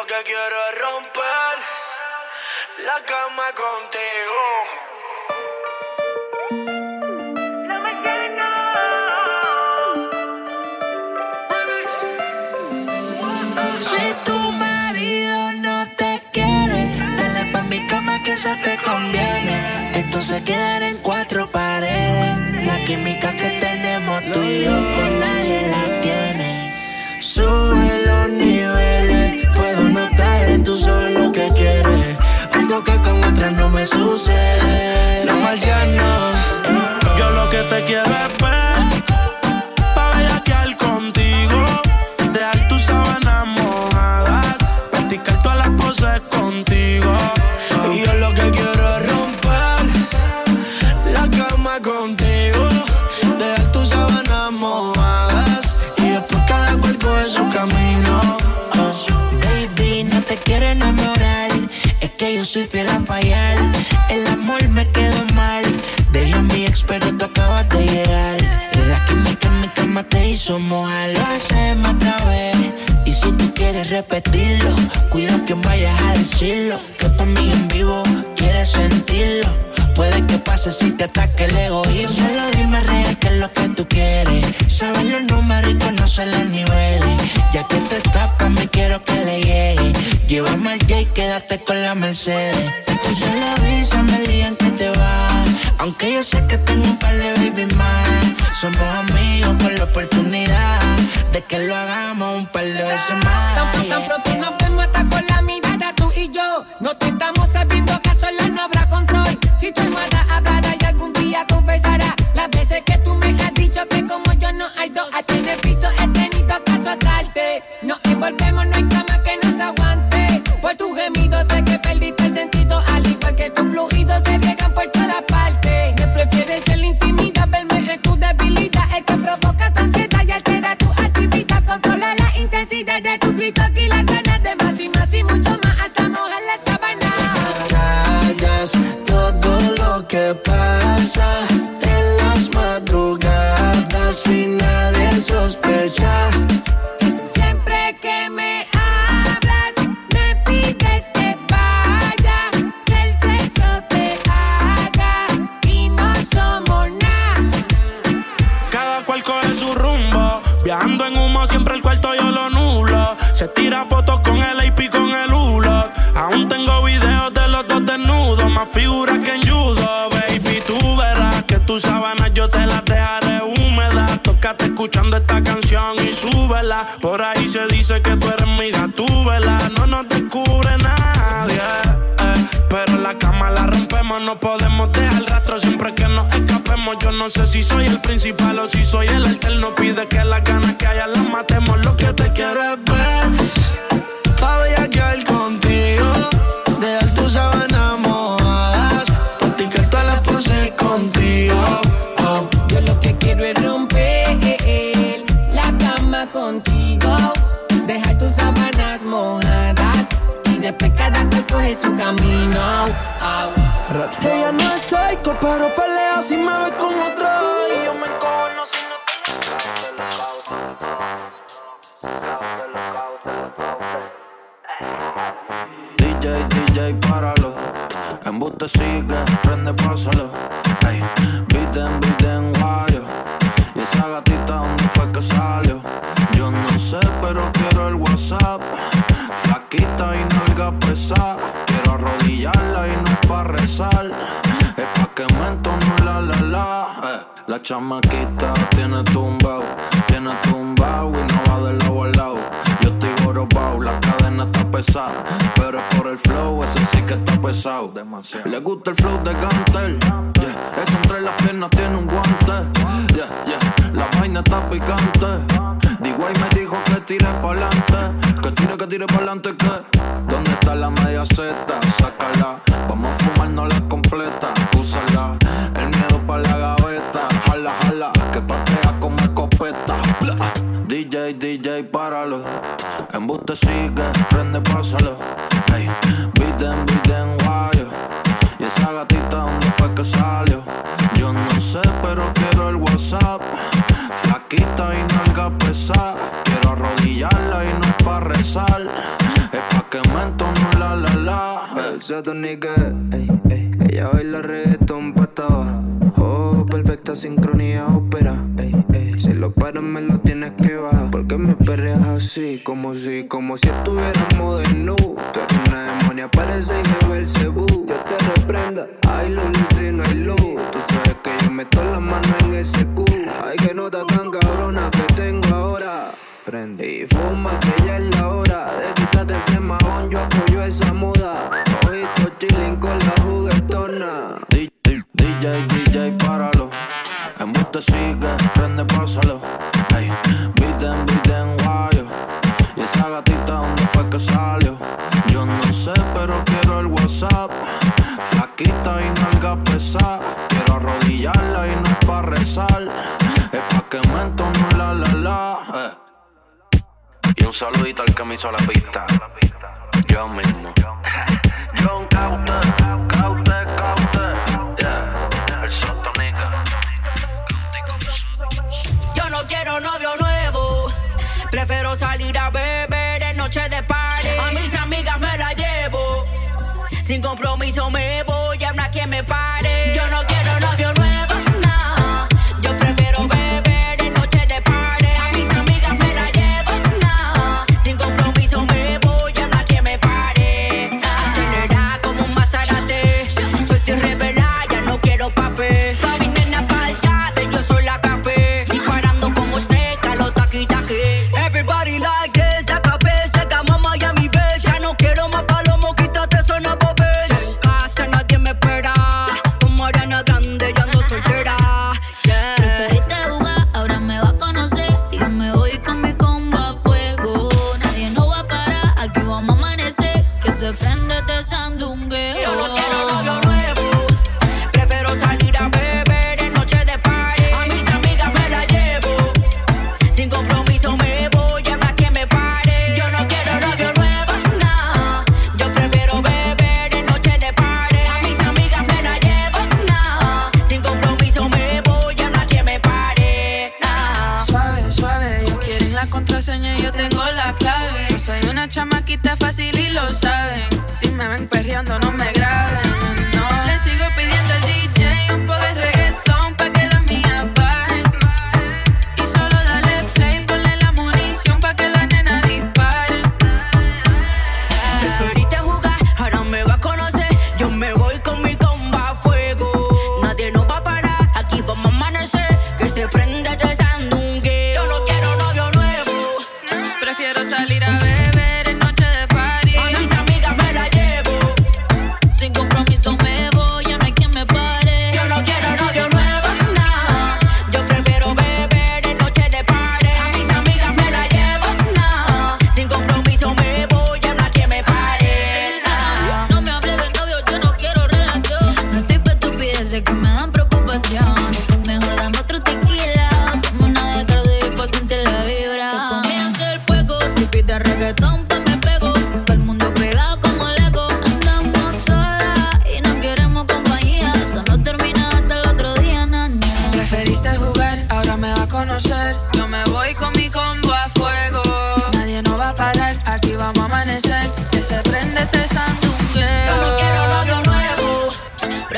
lo que quiero es romper la cama contigo. Si tu marido no te quiere, dale pa' mi cama que eso te conviene. Esto se queda en cuatro paredes. La química que tenemos tú y yo con nadie la tiene. Sube que quieres. Algo que con otras no me sucede. Los marcianos, yo lo que te quiero es soy fiel a fallar. El amor me quedó mal. Dejé a mi ex, pero tú acabas de llegar. La química en mi cama te hizo mojar. Lo hacemos otra vez. Y si tú quieres repetirlo, cuida que vayas a decirlo. Que amiga en vivo quiere sentirlo. Puede que pase si te ataque el egoísmo. Solo dime real qué es lo que tú quieres. Saber los números y conocer los Quédate con la Mercedes. Tú solo avísame el día en que te vas. Aunque yo sé que tengo un par de baby más. Somos amigos con la oportunidad de que lo hagamos un par de veces más. Tan, tan pronto nos vemos hasta con la mirada tú y yo. No te estamos sabiendo que a solas no habrá control. Si tu almohada hablará y algún día confesará las veces que tú me has dicho que como yo no hay dos. A ti en el piso he tenido que azotarte. Nos envolvemos, no hay escuchando esta canción y súbela. Por ahí se dice que tú eres mi gatúbela. No nos descubre nadie. eh. Pero la cama la rompemos, no podemos dejar rastro siempre que nos escapemos. Yo no sé si soy el principal o si soy el alterno. Pide que las ganas que haya las matemos. Lo que te quiero ver. Ella no es psycho, pero pelea si me ve con otro. Y yo me encojono si no DJ, DJ, páralo. Embuste sigue, prende, pásalo. Ey, Biden, Biden, guayo. Y esa gatita, ¿dónde fue que salió? Yo no sé, pero quiero el WhatsApp. Flaquita y nalga pesada. Quiero arrodillarla y no pa' rezar. Es pa' que me entone la la la. Eh, la chamaquita tiene tumbao, tiene tumbao y no va de lado a lado. Yo estoy jorobao, la cadena está pesada. Pero es por el flow, ese sí que está pesado. Demasiado. Le gusta el flow de Gantel. Yeah. Eso entre las piernas tiene un guante. Yeah, yeah. La vaina está picante. Digo y me dijo que tire pa'lante. Que tire, que tire pa'lante, que. ¿Dónde está la media Z? Sácala. Vamos a fumarnos la completa, úsala. El miedo para la gaveta. Jala, jala, que patea como escopeta. Bla. DJ, DJ, páralo. Embuste sigue, prende, pásalo. Hey, beaten, em, beaten, em, guayo. Y esa gatita, ¿dónde fue que salió? Yo no sé, pero quiero el WhatsApp. Flaquita y nalga pesada. Quiero arrodillarla y no es pa' rezar. Es pa' que me Salsa tónica, ey, ey. Ella baila reggaetón pataba. Oh, perfecta sincronía ópera. Si lo paras me lo tienes que bajar. Porque me perreas así, como si, como si estuviéramos desnudos. Tú eres una demonia, parece Jebel Cebú. Yo te reprenda, hay luz si no hay luz. Tú sabes que yo meto las manos en ese Q. Ay, que nota tan cabrona que tengo ahora. Prende. Y fuma que ya es la hora de quitarte ese mahón, yo apoyo esa moda. DJ, DJ, páralo. En vos sigue, prende, pásalo. Ay, beaten, beaten, guayo. Y esa gatita, ¿dónde fue que salió? Yo no sé, pero quiero el WhatsApp. Flaquita y nalga pesada. Quiero arrodillarla y no es pa' rezar. Es pa' que me entono la la la. Eh. Y un saludito al que me hizo la pista. Yo mismo. John Cauta. quita fácil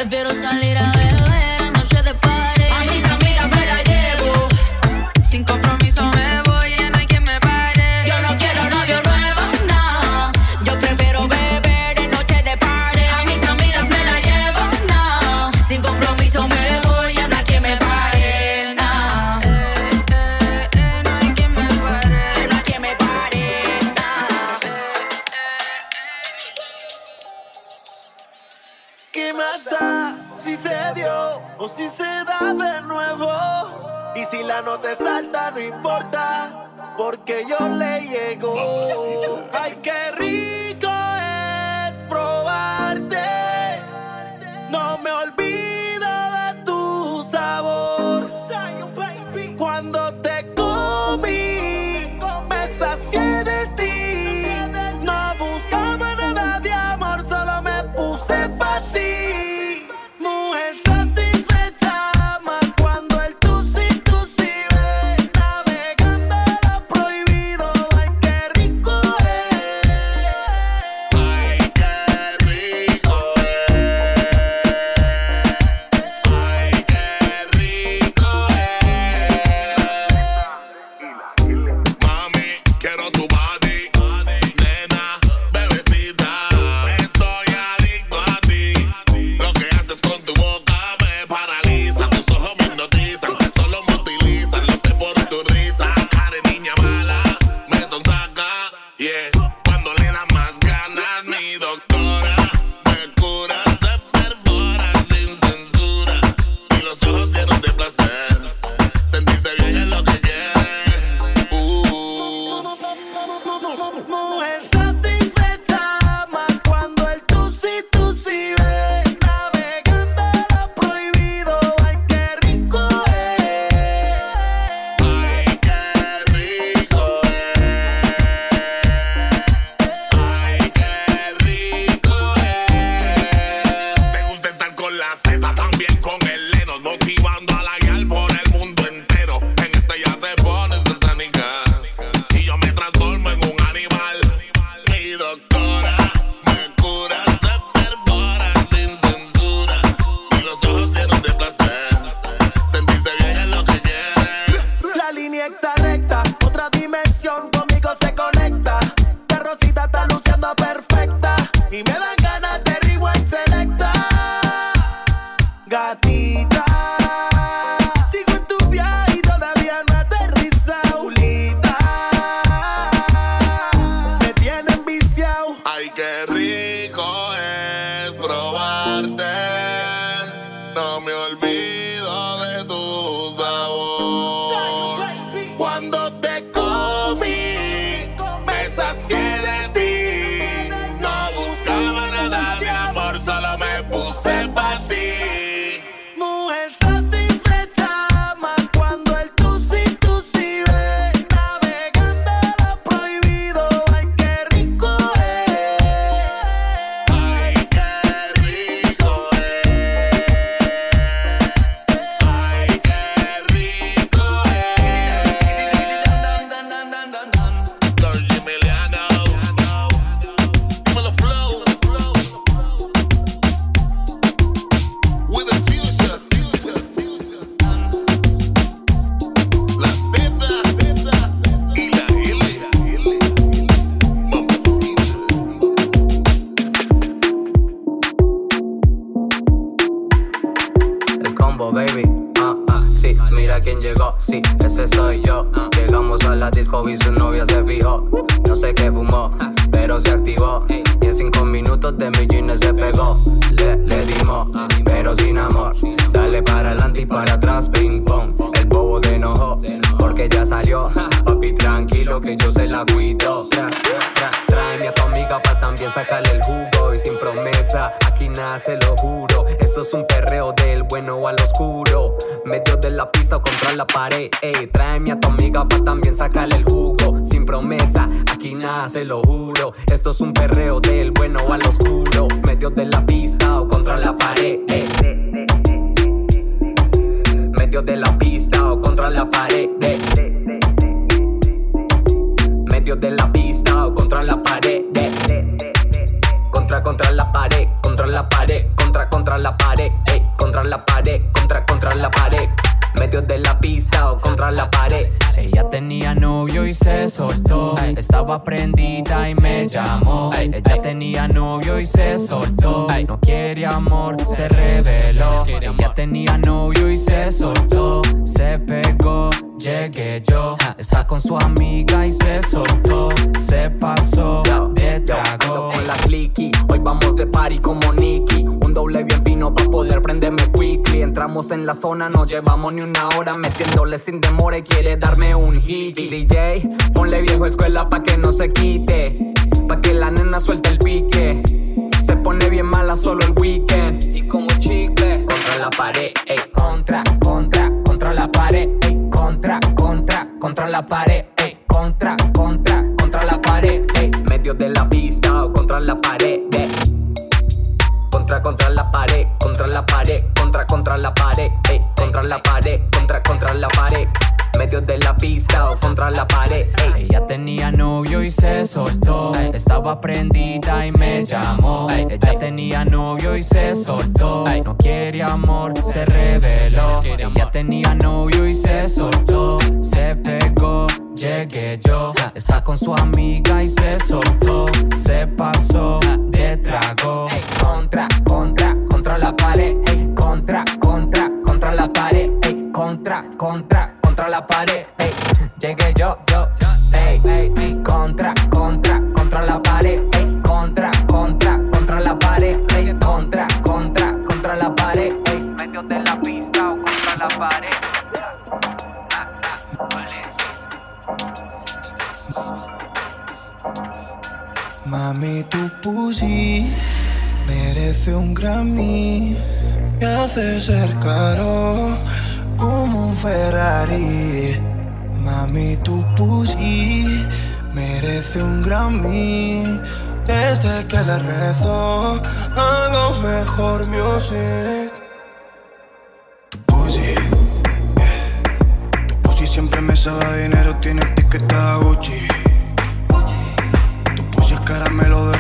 Prefiero salir a beber, noche de par Ay, qué rico. también sácale el jugo y sin promesa, aquí nada se lo juro. Esto es un perreo del bueno al oscuro, medio de la pista o contra la pared. Ey, tráeme a tu amiga pa' también sacarle el jugo, sin promesa, aquí nada se lo juro. Esto es un perreo del bueno al oscuro, medio de la pista o contra la pared. Ey. Medio de la pista o contra la pared. Medio de la pista o contra la pared. Contra, contra la pared, contra la pared, contra, contra la pared, contra la pared, contra, contra la pared. Medio de la pista o contra la pared. Ella tenía novio y se soltó. Estaba prendida y me llamó. Ella tenía novio y se soltó. No quiere amor, se reveló. Ella tenía novio y se soltó. Se pegó, llegué yo. Está con su amiga y se soltó. Se pasó en la zona, no llevamos ni una hora metiéndole sin demora y quiere darme un hit. DJ, ponle viejo escuela pa' que no se quite, pa' que la nena suelte el pique. Se pone bien mala solo el weekend. Y como chicle, contra la pared, ey, contra, contra, contra la pared, ey, contra, contra, contra la pared, ey, contra, se soltó. Estaba prendida y me llamó. Ella tenía novio y se soltó. No quiere amor, se reveló. Ella tenía novio y se soltó. Se pegó llegué yo. Está con su amiga y se soltó. Se pasó de trago. contra, contra, contra la pared. contra, contra, contra la pared. contra, contra, contra la pared. llegué yo, yo. Mami, tu pussy merece un Grammy. Me hace ser caro como un Ferrari. Mami, tu pussy merece un Grammy. Desde que le rezo, hago mejor music. Tu pussy, tu pussy siempre me sabe dinero, tiene etiqueta Gucci. Pussy es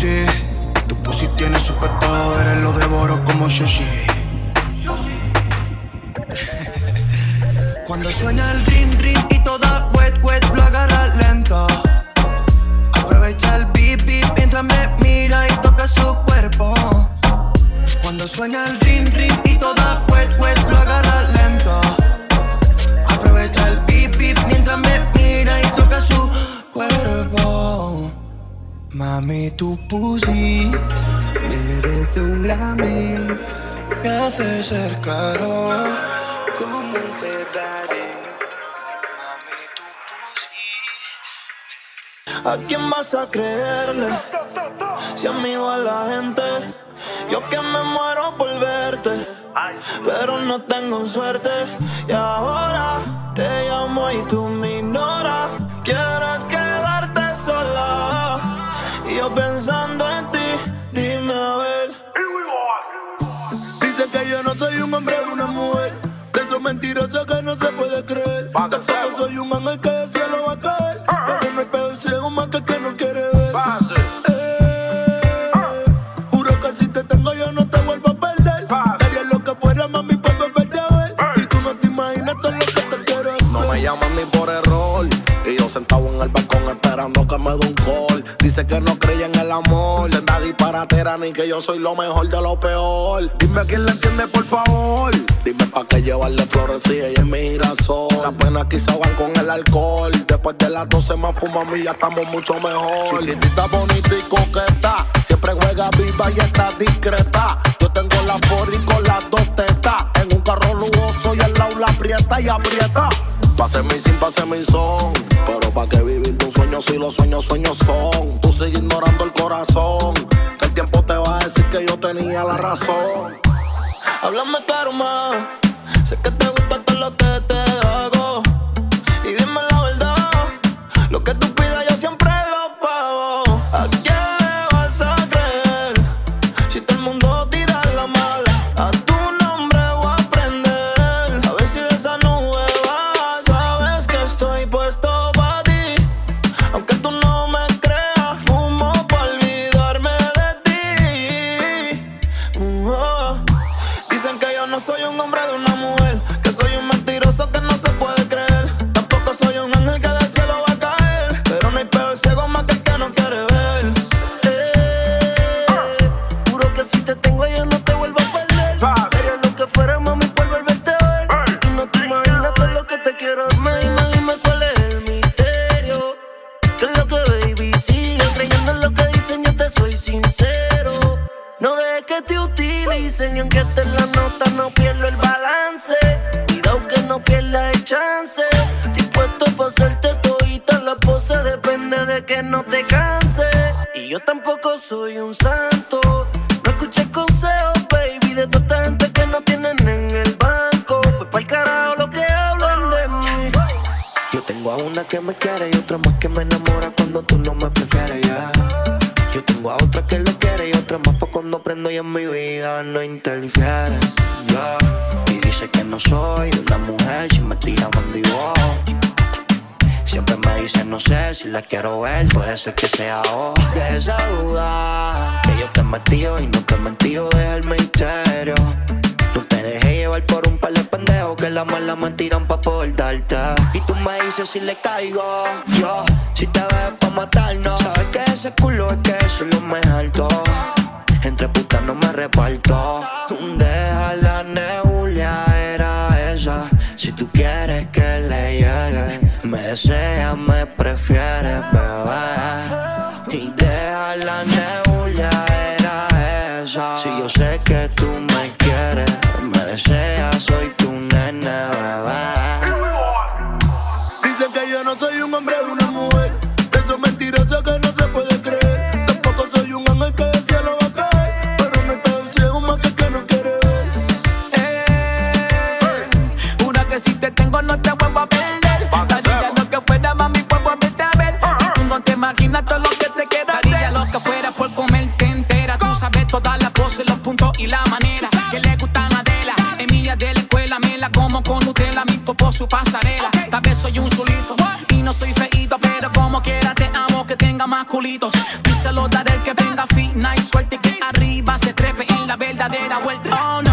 Tu pussy, tiene superpoderes, lo devoro como sushi. Cuando suena el ring ring y toda wet wet lo agarra lento. Aprovecha el beep beep mientras me mira y toca su cuerpo. Cuando suena el ring ring y toda wet wet lo agarra Mami, tu pussy merece un Grammy. Me hace ser caro como un Ferrari. Mami, tu pussy. ¿A quién vas a creerle? Si a mí va la gente, yo que me muero por verte, pero no tengo suerte. Y ahora te llamo y tú me ignoras. Quieres sola pensando en ti, dime a ver. Dice que yo no soy un hombre de una mujer, de esos mentirosos que no se puede creer. Tampoco soy un ángel que sentado en el balcón esperando que me dé un call. Dice que no cree en el amor. Senda disparatera ni que yo soy lo mejor de lo peor. Dime quién le entiende, por favor. Dime pa' qué llevarle flores si ella es mi girasol. Las penas quizá van con el alcohol. Después de las 12 más fuma y ya estamos mucho mejor. Chiquitita, bonita y coqueta. Siempre juega viva y está discreta. Yo tengo la y con las dos tetas. En un carro lujoso y al lado la aprieta y aprieta. Pase mi sin, pase mi son. Pero pa' que vivir de un sueño si los sueños, sueños son. Tú sigues ignorando el corazón. Que el tiempo te va a decir que yo tenía la razón. Háblame claro más. Sé que te gusta todo lo que te hago. Y dime la verdad. Lo que tú dicen y aunque esté en la nota no pierdo el balance. Cuidado que no pierdas el chance. Estoy puesto para hacerte todita la pose, depende de que no te canse. Y yo tampoco soy un santo. No escuches consejos, baby, de toda gente que no tienen en el banco. Pues para el carajo lo que hablan de mí. Yo tengo a una que me quiere y otra más que me enamora en mi vida no interfiere. Y dice que no soy de una mujer si me tira bandido. Siempre me dice no sé si la quiero ver, puede ser que sea hoy. De esa duda que yo te metido y no te he mentido, deja el misterio. No te dejé llevar por un par de pendejos que la mala me tiran pa' poder. Y tú me dices si le caigo. Yo, si te ves pa' matarnos. Sabes que ese culo es que eso es lo más alto. Entre putas no me reparto. Deja la nebulia, era esa. Si tú quieres que le llegue, me deseas, me prefieres, bebé. Y deja la nebulia, era esa. Si yo sé que tú me quieres, me deseas, soy tu nene, bebé. Dicen que yo no soy un hombre de una mujer. Eso es mentiroso que no se puede creer. Tampoco soy un ángel que del cielo a perder. Daría lo que fuera, mami, por volverte a ver. Y tú no te imaginas todo lo que te quiero hacer. Lo que fuera por comerte entera. Tú sabes todas las poses, los puntos y la manera que le gustan a Adela. Emilia de la escuela, me la como con Nutella, mi popo su pasarela. Tal vez soy un chulito y no soy feíto, pero como quiera te amo que tenga más culitos. Díselo daré el que venga fina y suerte que arriba se trepe en la verdadera vuelta. Oh no,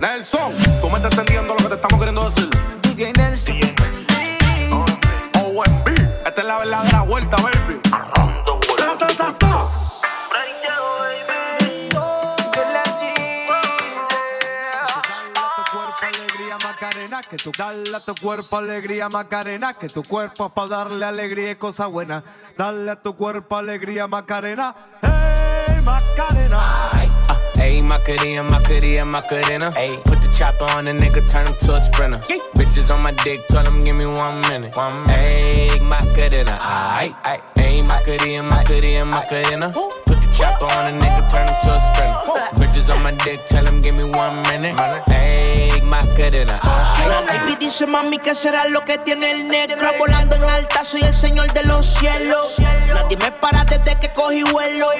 Nelson, tú me estás entendiendo lo que te estamos queriendo decir. DJ Nelson. OMB, esta es la verdadera vuelta, baby. Ta, ta, ta, que tu dale a tu cuerpo alegría Macarena, que tu cuerpo es para darle alegría y cosa buena. Dale a tu cuerpo alegría Macarena, hey Macarena. Uh, ayy, Macarena, Macarena, Macarena. Ayy, put the chopper on the nigga, turn him to a sprinter. Bitches on my dick, tell him give me one minute. One minute. Ayy, Macarena, aight, aight. Ayy, Macarena, Macarena, Macarena. The chopper me baby dice mami que será lo que tiene el negro Volando en alta soy el señor de los cielos. Nadie me para desde que cogí vuelo.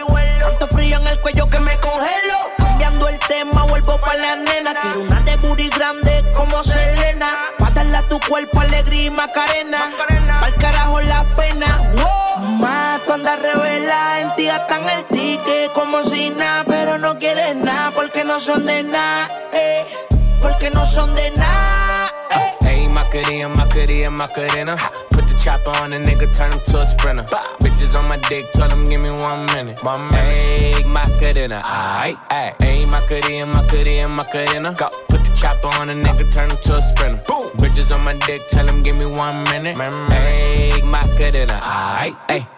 Tanto frío en el cuello que me congelo. Cambiando el tema vuelvo pa' la nena. Quiero una de booty grande como Selena. Pa' tu cuerpo alegría y macarena. Pa'l carajo la pena. Wow. Ma, tú andas revela En ti gastan el ticket como si nada Pero no quieres nada porque no son de nada eh. Porque no son de nada Ayy, Macarena, Macarena, Macarena. Put the chopper on the nigga, turn him to a sprinter. Bitches on my dick, tell him give me one minute. One minute. Ayy, Macarena, aight, aight. Ayy, Macarena, Macarena, Macarena. Go. Put the chopper on the nigga, turn him to a sprinter. Bitches on my dick, tell him give me one minute. Ayy, Macarena, aight, ayy.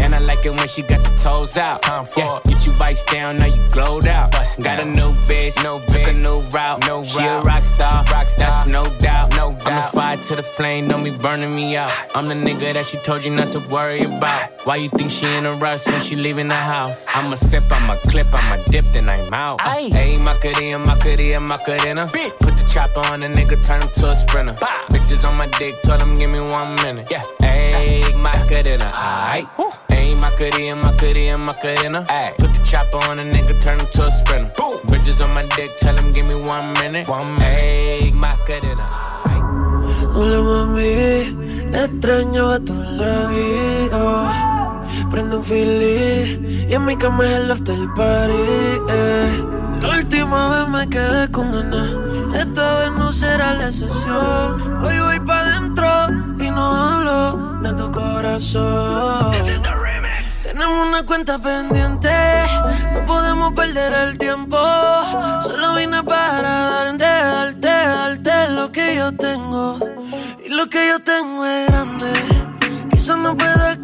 and I like it when she got the toes out. Time for Yeah, get you vice down, now you glowed out. Bust Got a new bitch, no took a new route. No she a rock star, that's no doubt. No doubt. I'm the fire to the flame, don't be burning me out. I'm the nigga that she told you not to worry about. Why you think she in a rush when she leaving the house? I'ma sip, I'ma clip, I'ma dip, then I'm out. Ayy, Macarena, Macarena, Macarena. Put the chopper on the nigga, turn him to a sprinter. Bitches on my dick, told him give me one minute. Yeah, ayy, Macarena, aight. Ain't my cutie and my cutie and my cutina. Ay, put the chopper on a nigga, turn him to a sprinter. Boom. Bitches on my dick, tell him give me one minute. One minute. my cutina. Hola mami, extraño extrañaba tu labios. Prende un fili y en mi cama es el after party. Eh. La última vez me quedé con ganas, esta vez no será la excepción. Hoy voy pa' dentro y no hablo de tu corazón. Tenemos una cuenta pendiente, no podemos perder el tiempo. Solo vine para darte, darte, darte lo que yo tengo. Y lo que yo tengo es grande. Quizás no pueda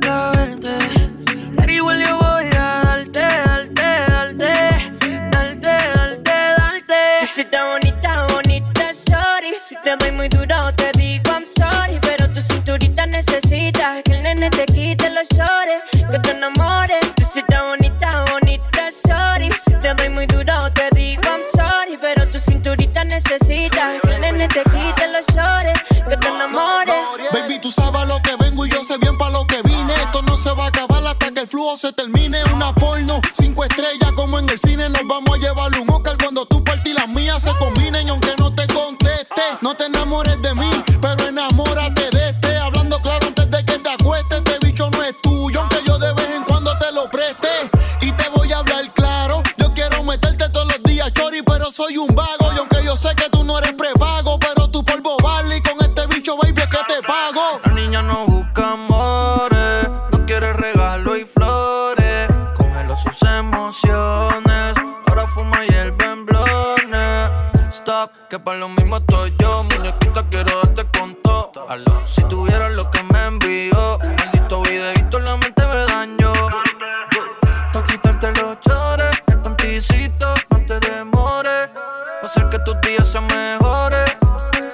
hacer que tus días sean mejores.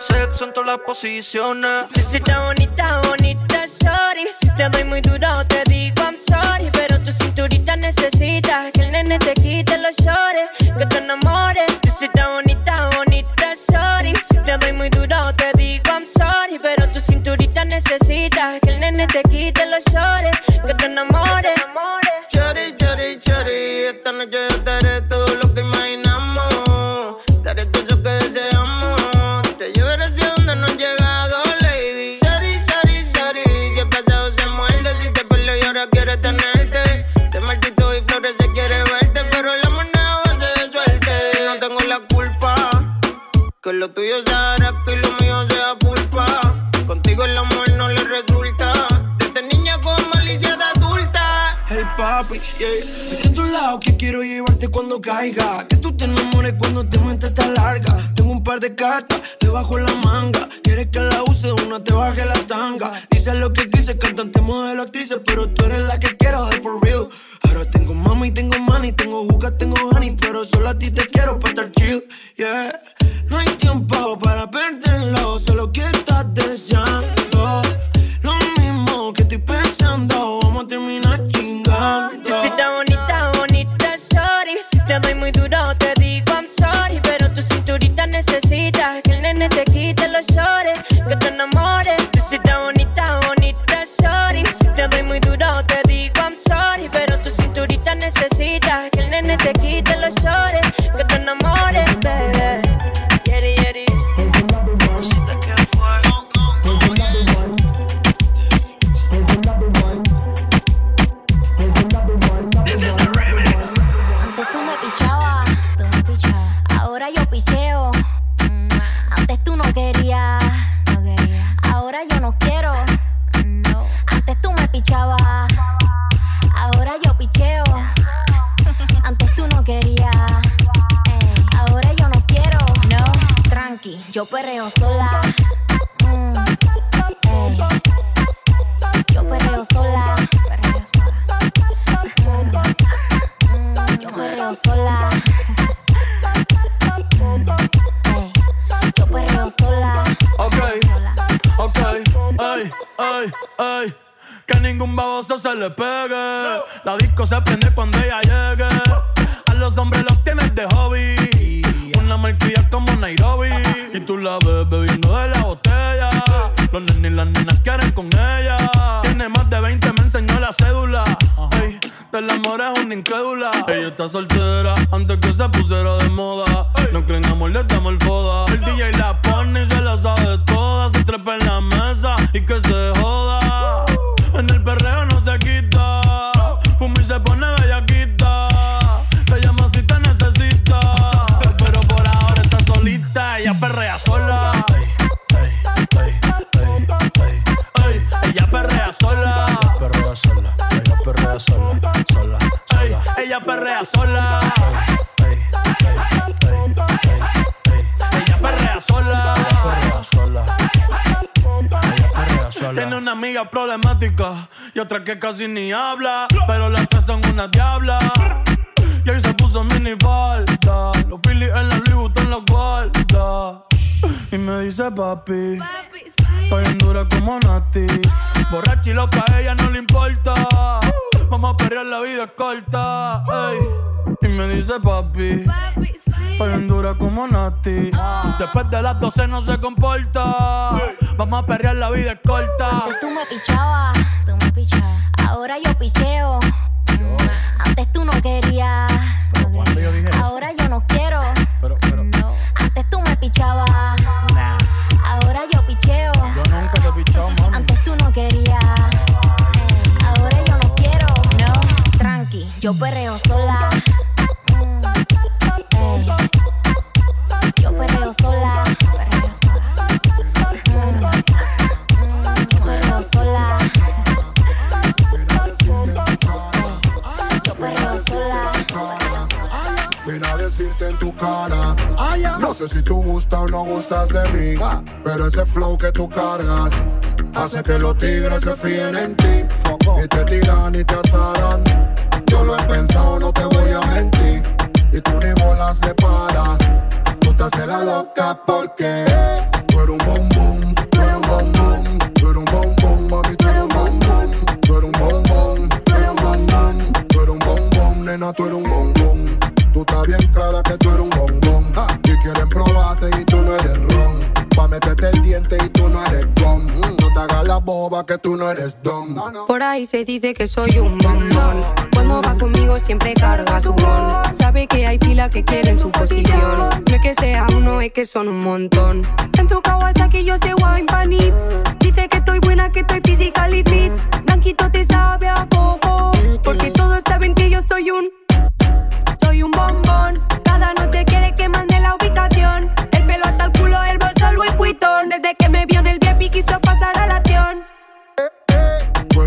Sexo en todas las posiciones. Si está bonita, bonita, sorry. Si te doy muy duro, te digo I'm sorry. Pero tu cinturita necesita que el nene te quite los shorts. Que te enamores te doy muy duro, te Ella está soltera antes que se pusiera de moda. No creen amor, le damos el foda. El DJ la pone y se la sabe toda. Se trepa en la mesa y que se sola. Ella perrea sola. Ella perrea sola. Tiene una amiga problemática y otra que casi ni habla. Pero las tres son una diabla. Y ahí se puso mini falta. Los Phillies en la Louis Vuitton los guarda. Y me dice papi. Estoy en dura como Nati. Borracha y loca, a ella no le importa. Vamos a perrear, la vida es corta. ey. Y me dice papi. Estoy en dura como Nati. Después de las 12 no se comporta. Vamos a perrear, la vida es corta. Antes tú me pichabas, tú me pichabas. Ahora yo picheo. Yo perreo sola. Mm, ey. Yo perreo sola. Perreo sola. Mm. Ey. Yo perreo sola. Vine a decirte en tu cara. No sé si tú gustas o no gustas de mí. Pero ese flow que tú cargas hace que los tigres se fíen en ti. Y te tiran y te asaran. Yo lo he pensado, no te voy a mentir. Y tú ni bolas le paras. Tú te haces la loca porque tú eres un bombón. Tú eres un bombón. Tú eres un bombón, mami. Tú eres un bombón. Tú eres un bombón. Tú eres un bombón. Tú eres un bombón, nena. Tú eres un bombón. Tú estás bien clara que tú eres un bombón. Y quieren probarte y tú no eres ron. Pa' meterte el diente la boba que tú no eres don. Por ahí se dice que soy un bombón. Cuando va conmigo siempre carga su bon. Sabe que hay pila que quieren su posición. No es que sea uno, es que son un montón. En tu Kawasaki yo sé wine panit. Dice que estoy buena, que estoy physically fit. Blanquito te sabe a poco. Porque todos saben que yo soy un. Soy un bombón. Cada noche quiere que mande la ubicación. El pelo hasta el culo, el bolso Louis Vuitton. Desde que me vio en el VIP quiso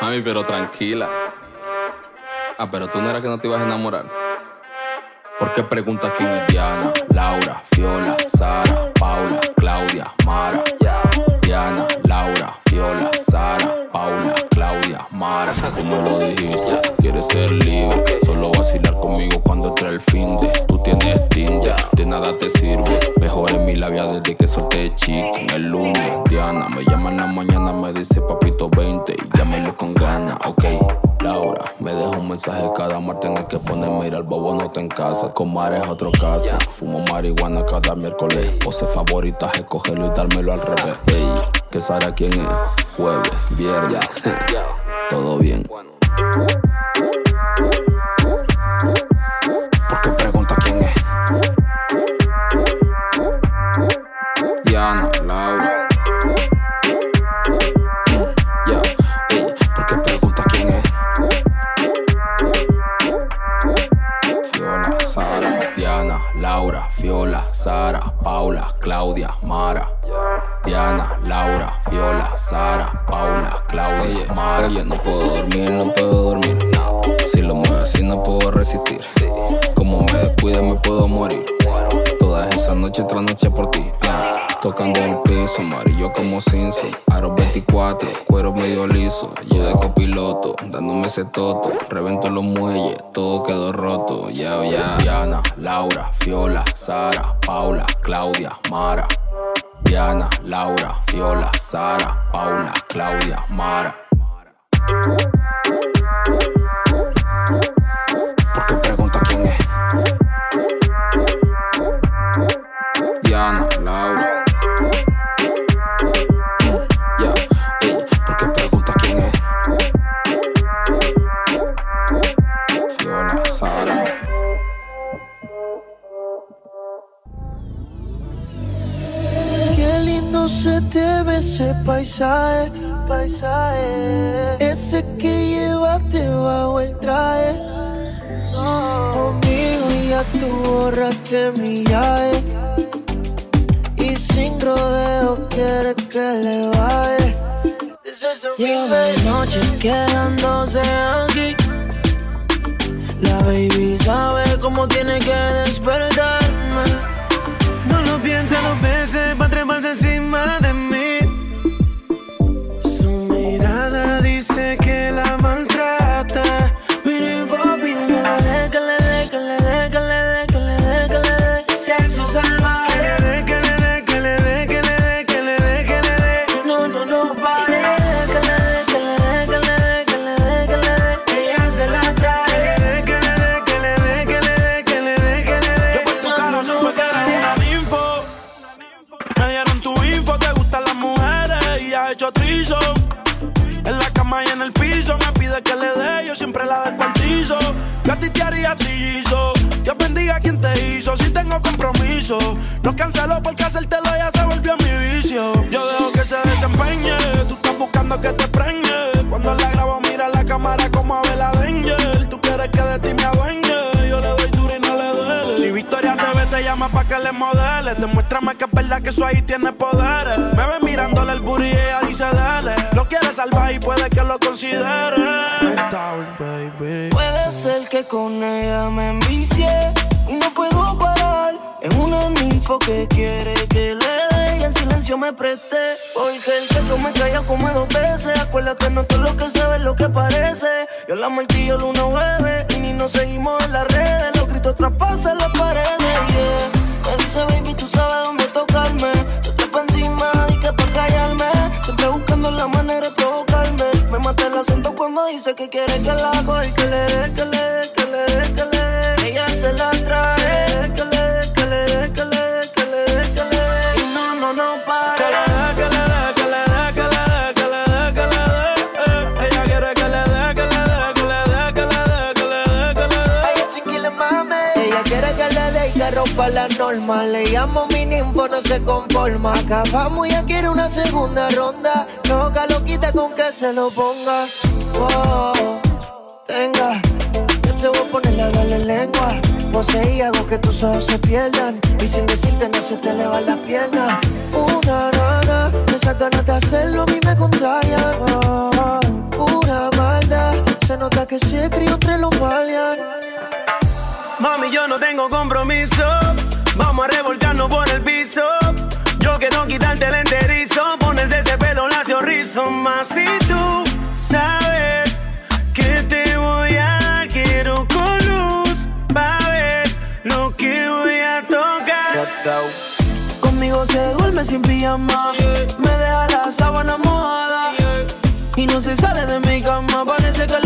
Mami, pero tranquila. Ah, pero tú no eras que no te ibas a enamorar. ¿Por qué preguntas quién es Diana, Laura, Fiola, Sara, Paula, Claudia, Mara? Diana, Laura, Fiola, Sara, Paula, Claudia, Mara. Como lo dijiste, quieres ser libre. Solo vacilar conmigo cuando entre el fin de. Tú tienes tinte, nada te sirve. Mejor en mi labia desde que solté chico. El lunes. Diana me llama en la mañana, me dice papito 20 y llámelo con ganas, ok. Laura, me deja un mensaje cada martes en el que pone mira el bobo no está en casa. Con es otro caso. Fumo marihuana cada miércoles. Pose favorita es cogerlo y dármelo al revés. Ey, que sabe quién es. Jueves, viernes. Todo bien. Sara, Paula, Claudia, Mara. Diana, Laura, Fiola, Sara, Paula, Claudia, Mara. No puedo dormir, no puedo dormir. Si lo muevo así no puedo resistir. Como me descuide me puedo morir. Todas esas noches tras noche por ti. Tocando el piso, amarillo como Simpson. Aro 24, cuero medio liso. Yo de copiloto, dándome ese toto. Revento los muelles, todo quedó roto. Ya, ya. Diana, Laura, Fiola, Sara, Paula, Claudia, Mara. Diana, Laura, Fiola, Sara, Paula, Claudia, Mara. Se te ve ese paisaje, paisaje. Ese que llevaste bajo el traje. Conmigo ya tú borraste mi llave. Y sin rodeo quieres que le baje. Lleva de noche quedándose aquí. La baby sabe cómo tiene que despertarme. No lo piensa dos veces para tremarse encima de mí. Llama pa' que le modeles, demuéstrame que es verdad que eso ahí tiene poderes. Me ve mirándole el booty y ella dice dale. Lo quiere salvar y puede que lo considere. baby. Puede ser que con ella me envicie y no puedo parar. Es una ninfo que quiere que le dé y en silencio me preste. Porque el que me calla come dos veces. Acuérdate, no todo lo que se ve es lo que parece. Yo la martillo luna jueves y ni nos seguimos en las redes. Los gritos traspasan las paredes. Yeah. Me dice, baby, tú sabes dónde tocarme. Se trepa encima y que pa' callarme. Siempre buscando la manera de provocarme. Me mata el acento cuando dice que quiere que la haga y que le que le que le que le. Ella se la trae. Que le que le que le que le que le no, no, no para. Rompa la norma. Le llamo mi ninfo, no se conforma. Acabamos y ella quiere una segunda ronda. No, lo quita con que se lo ponga. Oh, tenga. Yo te voy a poner a hablarle lengua. Posee y hago que tus ojos se pierdan. Y sin decirte no se te elevan las piernas. Una nana, esas ganas de hacerlo a mí me contagian. Oh, pura maldad. Se nota que se crió entre los malian. Mami, yo no tengo compromiso. Vamos a revolcarnos por el piso. Yo quiero quitarte el enterizo, ponerte ese pelo lacio rizo. Más si tú sabes que te voy a dar, quiero con luz para ver lo que voy a tocar. Conmigo se duerme sin pijama, me deja la sábana mojada y no se sale de mi cama. Parece que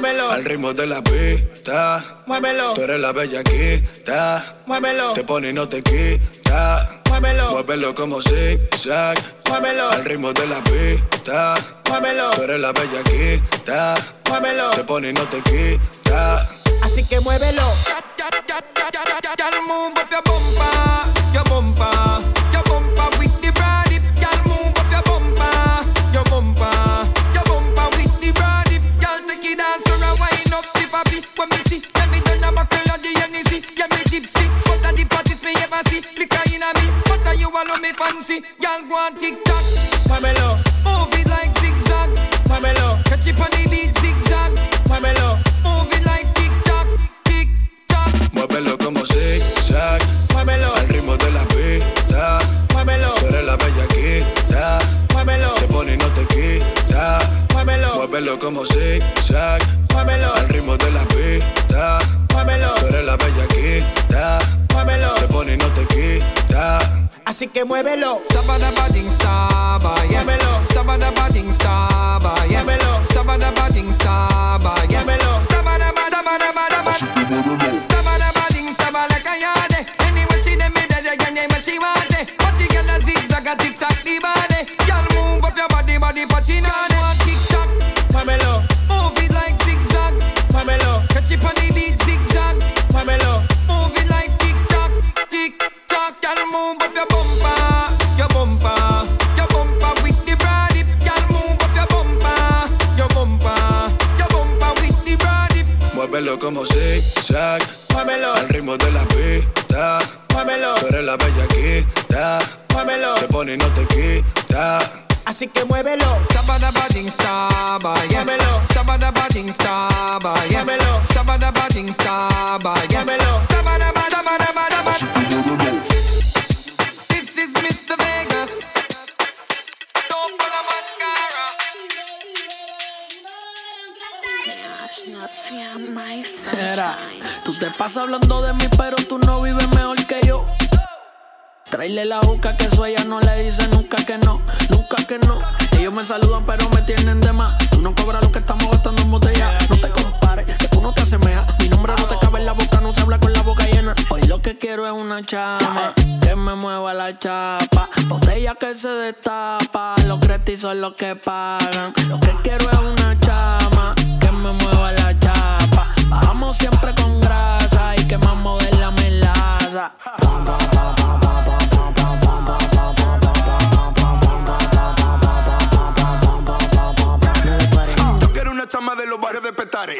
Muévelo. Al ritmo de la pista. Muévelo. Tú eres la bellaquita. Muévelo. Te pone y no te quita. Muévelo. Muévelo como zigzag. Muévelo. Al ritmo de la pista. Muévelo. Tú eres la bellaquita. Muévelo. Te pone y no te quita. Así que muévelo Girl, move up your bumper, your bumper, your bumper Y'all on it Era, tú te pasas hablando de mí, pero tú no vives mejor que yo. Traerle la boca que eso ella no le dice nunca que no, nunca que no. Ellos me saludan, pero me tienen de más. Tú no cobras lo que estamos gastando en botella. No te compares, que tú no te asemejas. Mi nombre no te cabe en la boca, no se habla con la boca llena. Hoy lo que quiero es una chama que me mueva la chapa. Botella que se destapa, los cretis son los que pagan. Lo que quiero es una chama me mueva la chapa. Bajamos siempre con grasa y que más moderna me enlaza. Yo quiero una chama de los barrios de Petare.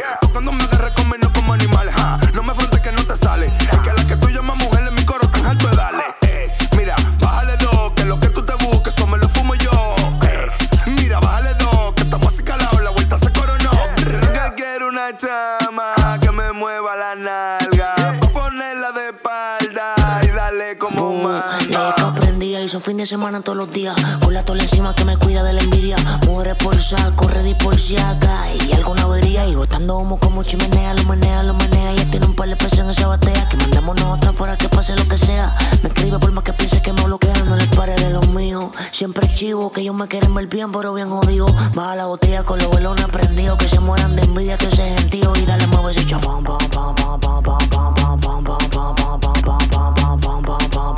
Semana todos los días. Con la tola encima que me cuida de la envidia. Mujeres por saco, ready por si acá. Y alguna avería. Y botando humo como chimenea. Lo menea, lo menea. Y tiene un par de pesos en esa batea. Que mandémonos otra fuera que pase lo que sea. Me escribe por más que piense que me bloquean. No les pare de los míos. Siempre chivo que ellos me quieren ver bien, pero bien jodido. Baja la botella con los velones prendidos. Que se mueran de envidia, que ese gentío. Y dale, mueve ese chapón. pam, pam, pam, pam, pam, pam, pam, pam, pam, pam, pam, pam, pam, pam, pam, pam,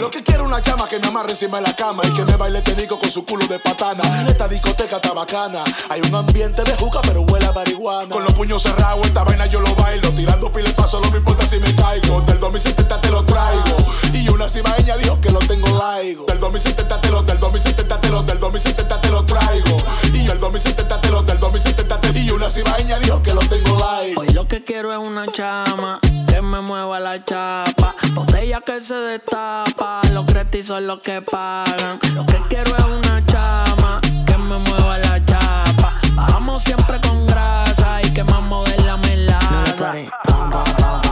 pam, pam, que me amarre encima de la cama y que me baile te digo con su culo de patana. Esta discoteca está bacana. Hay un ambiente de juca, pero huele a marihuana. Con los puños cerrados, esta vaina yo lo bailo. Tirando pile paso, no me importa si me caigo. Del 2070 te lo traigo. Y una cibaeña dijo que lo tengo laigo. Del 2070 te lo, del 2070 te lo, del 2070 te lo traigo. Y el 2070 te lo, del 2070 te Y una cibaeña dijo que lo tengo laigo. Hoy lo que quiero es una chama que me mueva la chapa. Botella que se destapa. Los cretis son los que pagan. Lo que quiero es una chama que me mueva la chapa. Bajamos siempre con grasa y quemamos de la melaza. Chico